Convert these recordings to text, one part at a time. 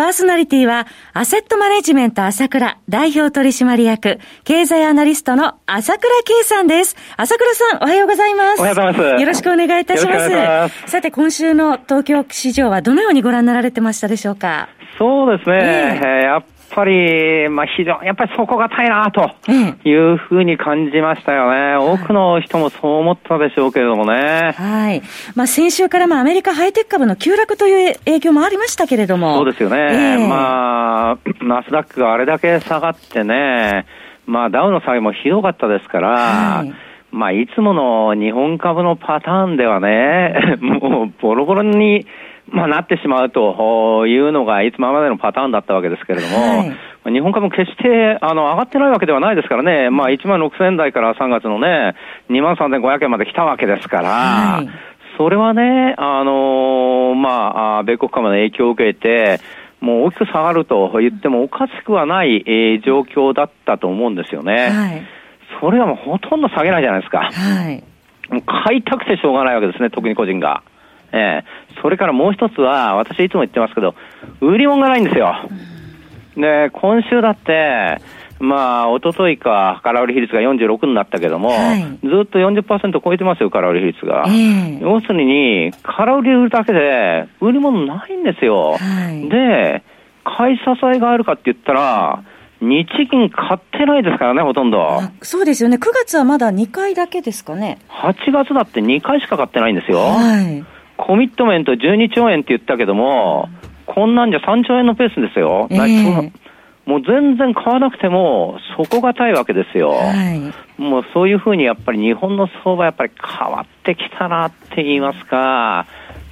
パーソナリティは、アセットマネジメント朝倉代表取締役、経済アナリストの朝倉圭さんです。朝倉さん、おはようございます。おはようございます。よろしくお願いいたします。ますさて、今週の東京市場はどのようにご覧になられてましたでしょうか？そうですね。えー、やっぱり、まあ、非常に、やっぱり底堅いな、というふうに感じましたよね。多くの人もそう思ったでしょうけれどもね。はい。まあ、先週からまあ、アメリカハイテク株の急落という影響もありましたけれども。そうですよね。えー、まあ、ナスダックがあれだけ下がってね、まあ、ダウの下げもひどかったですから、はいまあ、いつもの日本株のパターンではね、もうボロボロにまあ、なってしまうというのがいつもまでのパターンだったわけですけれども、はい、日本株も決してあの上がってないわけではないですからね、まあ、1万6000台から3月のね、2万3500円まで来たわけですから、はい、それはね、あのー、まあ、米国株の影響を受けて、もう大きく下がると言ってもおかしくはない、えー、状況だったと思うんですよね。はい、それはもうほとんど下げないじゃないですか。はい、買いたくてしょうがないわけですね、特に個人が。えー、それからもう一つは、私いつも言ってますけど、売り物がないんですよ。で、今週だって、まあ、おとといか、空売り比率が46になったけども、はい、ずっと40%超えてますよ、空売り比率が。えー、要するに、空売り売るだけで、売り物ないんですよ。はい、で、買い支えがあるかって言ったら、日銀買ってないですからね、ほとんど。そうですよね。9月はまだ2回だけですかね。8月だって2回しか買ってないんですよ。はいコミットメント12兆円って言ったけども、こんなんじゃ3兆円のペースですよ。えー、もう全然買わなくても、底堅いわけですよ。はい、もうそういうふうにやっぱり日本の相場やっぱり変わってきたなって言いますか、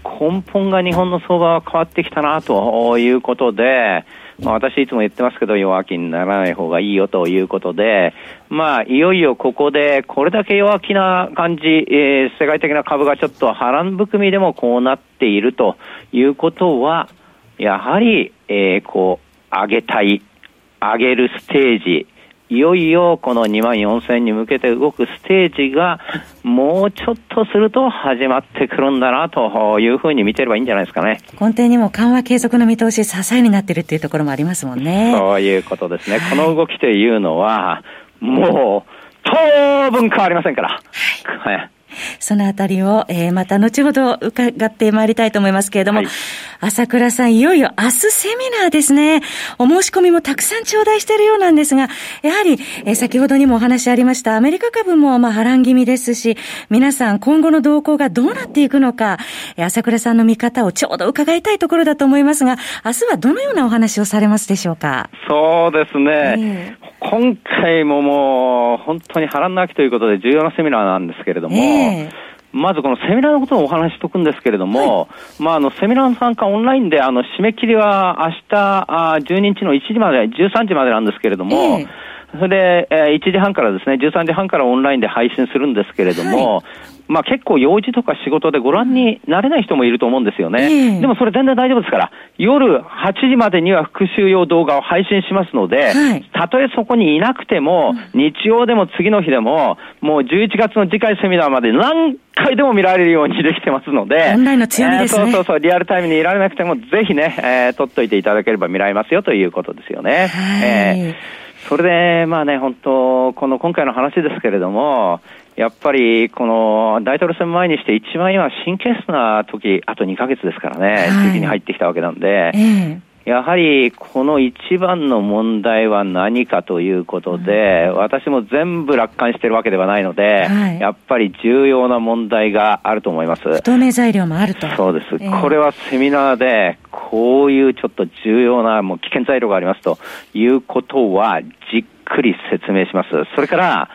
根本が日本の相場は変わってきたなということで、まあ、私いつも言ってますけど、弱気にならない方がいいよということで、まあ、いよいよここで、これだけ弱気な感じ、えー、世界的な株がちょっと波乱含みでもこうなっているということは、やはり、えー、こう、上げたい、上げるステージ、いよいよこの2万4000に向けて動くステージが、もうちょっとすると始まってくるんだなというふうに見てればいいんじゃないですかね。根底にも緩和継続の見通し、支えになっているっていうところもありますもんね。そういうことですね。この動きというのは、もう、当分変わりませんから。はい。はいそのあたりを、えー、また後ほど伺ってまいりたいと思いますけれども、はい、朝倉さん、いよいよ明日セミナーですね。お申し込みもたくさん頂戴しているようなんですが、やはり、えー、先ほどにもお話ありました、アメリカ株もまあ波乱気味ですし、皆さん今後の動向がどうなっていくのか、えー、朝倉さんの見方をちょうど伺いたいところだと思いますが、明日はどのようなお話をされますでしょうか？そうですね。えー今回ももう本当に波乱の秋ということで重要なセミナーなんですけれども、えー、まずこのセミナーのことをお話しとくんですけれども、はい、まああのセミナーの参加オンラインであの締め切りは明日あ12日の1時まで、13時までなんですけれども、えーそれで、えー、1時半からですね、13時半からオンラインで配信するんですけれども、はいまあ結構用事とか仕事でご覧になれない人もいると思うんですよね。でもそれ全然大丈夫ですから、夜8時までには復習用動画を配信しますので、はい、たとえそこにいなくても、日曜でも次の日でも、もう11月の次回セミナーまで何回でも見られるようにできてますので、オンラインの強みですね、えー、そうそうそう、リアルタイムにいられなくても、ぜひね、えー、撮っといていただければ見られますよということですよね。はい、えーそれで、まあね、本当、この今回の話ですけれども、やっぱりこの大統領選前にして一番今、神経質な時あと2か月ですからね、時期に入ってきたわけなんで、えー、やはりこの一番の問題は何かということで、うん、私も全部楽観してるわけではないので、はい、やっぱり重要な問題があると思います。不透明材料もあると。そうです。えー、これはセミナーで、こういうちょっと重要なもう危険材料がありますということはじっくり説明します。それから、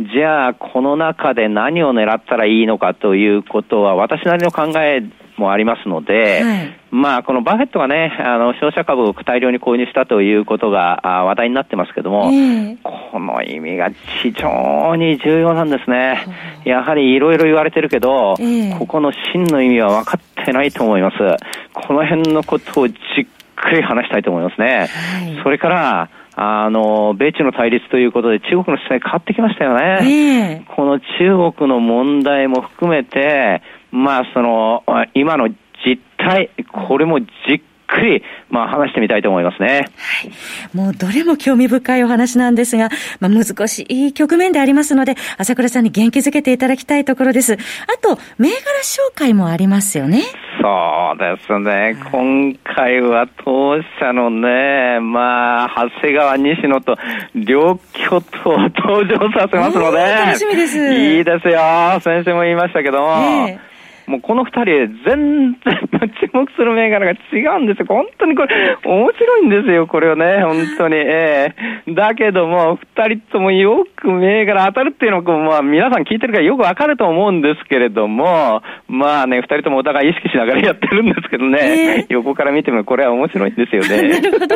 じゃあ、この中で何を狙ったらいいのかということは、私なりの考えもありますので、はい、まあ、このバフェットがね、あの、消費者株を大量に購入したということがあ話題になってますけども、えー、この意味が非常に重要なんですね。やはりいろいろ言われてるけど、えー、ここの真の意味は分かってないと思います。この辺のことをじっくり話したいと思いますね。はい、それから、あの、米中の対立ということで中国の姿勢変わってきましたよね。えー、この中国の問題も含めて、まあその、今の実態、これもじっくり、まあ、話してみたいと思いますね。はい。もう、どれも興味深いお話なんですが、まあ、難しい局面でありますので、朝倉さんに元気づけていただきたいところです。あと、銘柄紹介もありますよね。そうですね。今回は当社のね、まあ、長谷川西野と両巨頭を登場させますので。楽しみです。いいですよ。先生も言いましたけども。えーもうこの二人、全然注目する銘柄が違うんですよ。本当にこれ、面白いんですよ、これをね、本当に。ええー、だけども、二人ともよく銘柄当たるっていうのは、まあ、皆さん聞いてるからよくわかると思うんですけれども、まあね、二人ともお互い意識しながらやってるんですけどね、えー、横から見てもこれは面白いんですよね。なるほど。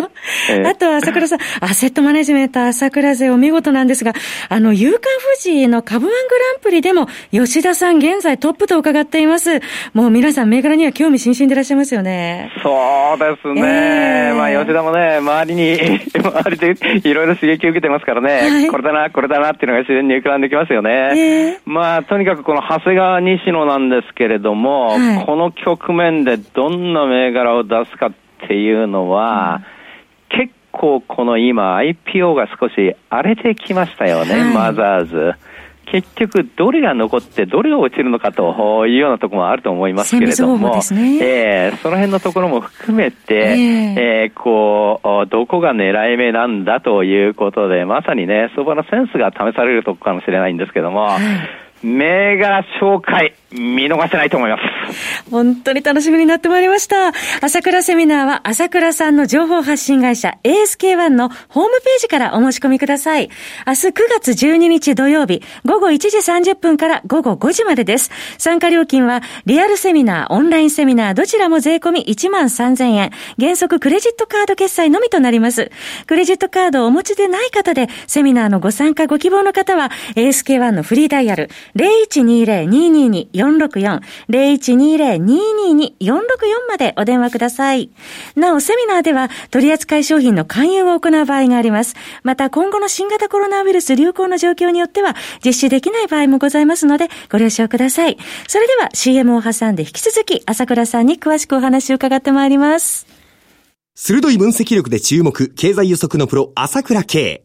えー、あと、朝倉さん、アセットマネジメント朝倉勢お見事なんですが、あの、夕刊富士の株ワングランプリでも、吉田さん現在トップと伺っています。。もう皆さん銘柄には興味津々でいらっしゃいますよね。そうですね。えー、まあ吉田もね、周りに、周りでいろいろ刺激を受けてますからね、はい、これだな、これだなっていうのが自然に浮かんできますよね。えー、まあとにかくこの長谷川西野なんですけれども、はい、この局面でどんな銘柄を出すかっていうのは、うん、結構この今 IPO が少し荒れてきましたよね、はい、マザーズ。結局、どれが残って、どれが落ちるのかというようなところもあると思いますけれども、ねえー、その辺のところも含めて、えー、えー、こう、どこが狙い目なんだということで、まさにね、相場のセンスが試されるところかもしれないんですけども、はい。銘柄紹介、見逃せないと思います。本当に楽しみになってまいりました。朝倉セミナーは朝倉さんの情報発信会社 ASK1 のホームページからお申し込みください。明日9月12日土曜日午後1時30分から午後5時までです。参加料金はリアルセミナー、オンラインセミナーどちらも税込1万3000円。原則クレジットカード決済のみとなります。クレジットカードをお持ちでない方でセミナーのご参加ご希望の方は ASK1 のフリーダイヤル0120-222-464、0120-222-464までお電話ください。なお、セミナーでは取扱い商品の勧誘を行う場合があります。また、今後の新型コロナウイルス流行の状況によっては、実施できない場合もございますので、ご了承ください。それでは CM を挟んで引き続き、朝倉さんに詳しくお話を伺ってまいります。鋭い分析力で注目、経済予測のプロ、朝倉慶。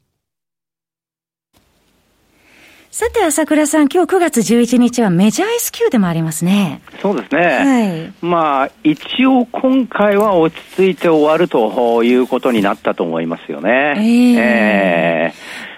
さて、朝倉さん、今日9月11日はメジャー S q でもありますね。そうですね。はい。まあ、一応今回は落ち着いて終わるということになったと思いますよね。えー、え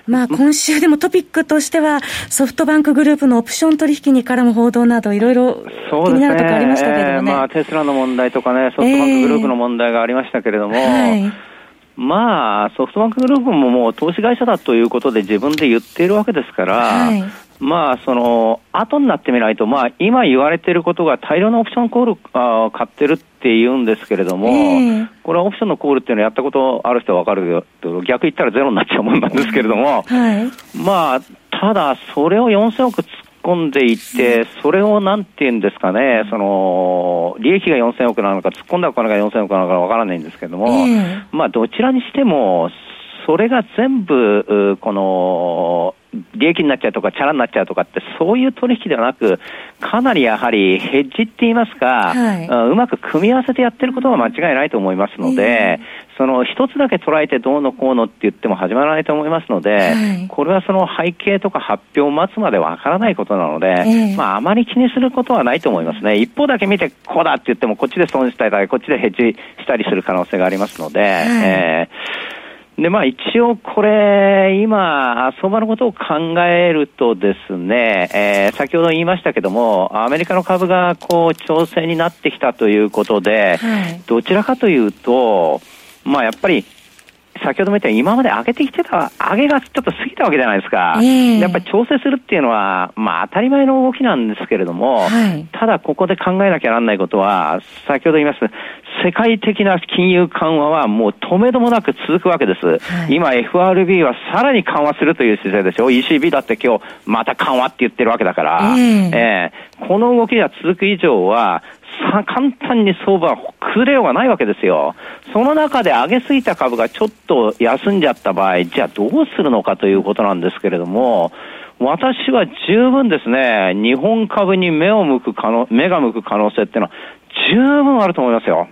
ーまあ、今週でもトピックとしては、ソフトバンクグループのオプション取引に絡む報道など、いろいろ気になるところありましたけれどもね。ねまあ、テスラの問題とかね、ソフトバンクグループの問題がありましたけれども、えーはいまあ、ソフトバンクグループももう投資会社だということで自分で言っているわけですから、はい、まあ、その、後になってみないと、まあ、今言われていることが大量のオプションコールあ買ってるって言うんですけれども、えー、これはオプションのコールっていうのはやったことある人はわかるけど、逆言ったらゼロになっちゃうもんなんですけれども、はい、まあ、ただ、それを4000億込んでいって、それをなんていうんですかね、その、利益が4000億なのか、突っ込んだお金が4000億なのかわからないんですけれども、えー、まあ、どちらにしても、それが全部、この、利益になっちゃうとか、チャラになっちゃうとかって、そういう取引ではなく、かなりやはりヘッジって言いますか、はい、うまく組み合わせてやってることは間違いないと思いますので、えー、その一つだけ捉えてどうのこうのって言っても始まらないと思いますので、はい、これはその背景とか発表を待つまでわからないことなので、えー、まああまり気にすることはないと思いますね。一方だけ見てこうだって言っても、こっちで損したり、こっちでヘッジしたりする可能性がありますので、はい、えーで、まあ一応これ、今、相場のことを考えるとですね、えー、先ほど言いましたけども、アメリカの株がこう調整になってきたということで、はい、どちらかというと、まあやっぱり先ほども言ったように今まで上げてきてた、上げがちょっと過ぎたわけじゃないですか。えー、やっぱり調整するっていうのは、まあ当たり前の動きなんですけれども、はい、ただここで考えなきゃならないことは、先ほど言います、世界的な金融緩和はもう止めどもなく続くわけです。はい、今 FRB はさらに緩和するという姿勢でしょ。ECB だって今日また緩和って言ってるわけだから、えー、えー、この動きが続く以上は、さ簡単に相場は崩れようがないわけですよ。その中で上げすぎた株がちょっと休んじゃった場合、じゃあどうするのかということなんですけれども、私は十分ですね、日本株に目を向く可能、目が向く可能性っていうのは十分あると思いますよ。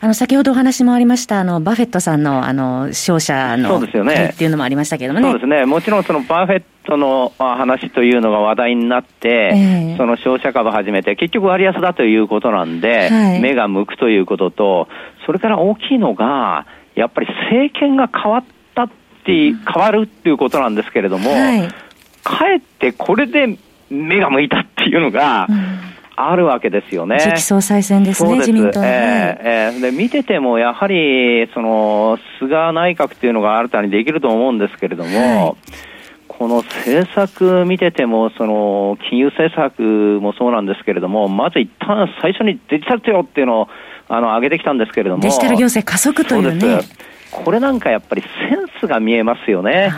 あの、先ほどお話もありました、あの、バフェットさんの、あの、商社の、そうですよね。っていうのもありましたけどもね。そうですね。もちろんそのバフェットの話というのが話題になって、えー、その商社株始めて、結局割安だということなんで、はい、目が向くということと、それから大きいのが、やっぱり政権が変わったって、変わるっていうことなんですけれども、はい、かえってこれで目が向いたっていうのが、うんあるわけですよね。次期総裁選ですね、す自民党、えー、えー、で見てても、やはり、その、菅内閣っていうのが新たにできると思うんですけれども、はい、この政策見てても、その、金融政策もそうなんですけれども、まず一旦最初にデジタル庁っていうのを、あの、上げてきたんですけれども。デジタル行政加速というね。これなんかやっぱりセンスが見えますよね。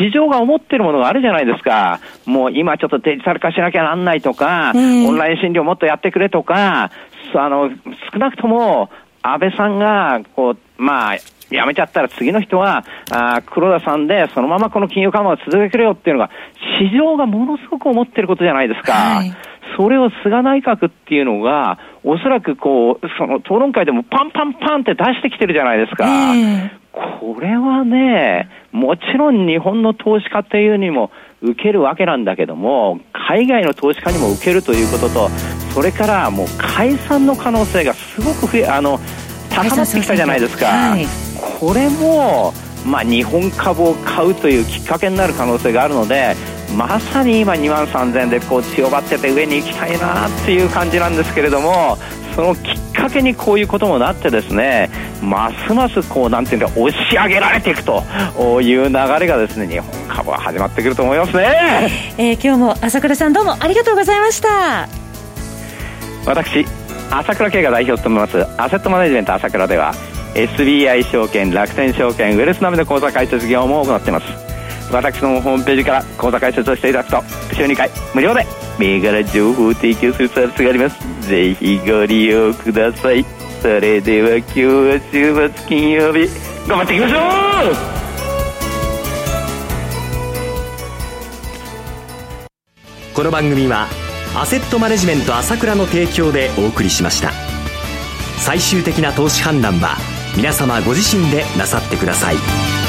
市場が思ってるものがあるじゃないですか。もう今ちょっとデジタル化しなきゃなんないとか、オンライン診療もっとやってくれとか、あの、少なくとも安倍さんが、こう、まあ、やめちゃったら次の人は、あ黒田さんでそのままこの金融緩和を続けてくれよっていうのが、市場がものすごく思ってることじゃないですか。はいそれを菅内閣っていうのが、おそらくこう、その討論会でもパンパンパンって出してきてるじゃないですか。えー、これはね、もちろん日本の投資家っていうにも受けるわけなんだけども、海外の投資家にも受けるということと、それからもう解散の可能性がすごく増え、あの、高まってきたじゃないですか。はい、これも、まあ、日本株を買うというきっかけになる可能性があるので、まさに今2万3000円でこう強がってて上に行きたいなっていう感じなんですけれどもそのきっかけにこういうこともなってですねますますこうなんていうか押し上げられていくという流れがですね日本株は始まってくると思いますね、えー、今日も朝倉さんどうもありがとうございました。私朝倉慶が代表を務めますアセットマネジメント朝倉では SBI 証券楽天証券ウェルスナビの口座開設業務を行っています。私のホームページから口座開設をしていただくと週2回無料で銘柄情報を提供するサービスがあります。ぜひご利用ください。それでは今日は週末金曜日頑張っていきましょう。この番組はアセットマネジメント朝倉の提供でお送りしました。最終的な投資判断は皆様ご自身でなさってください。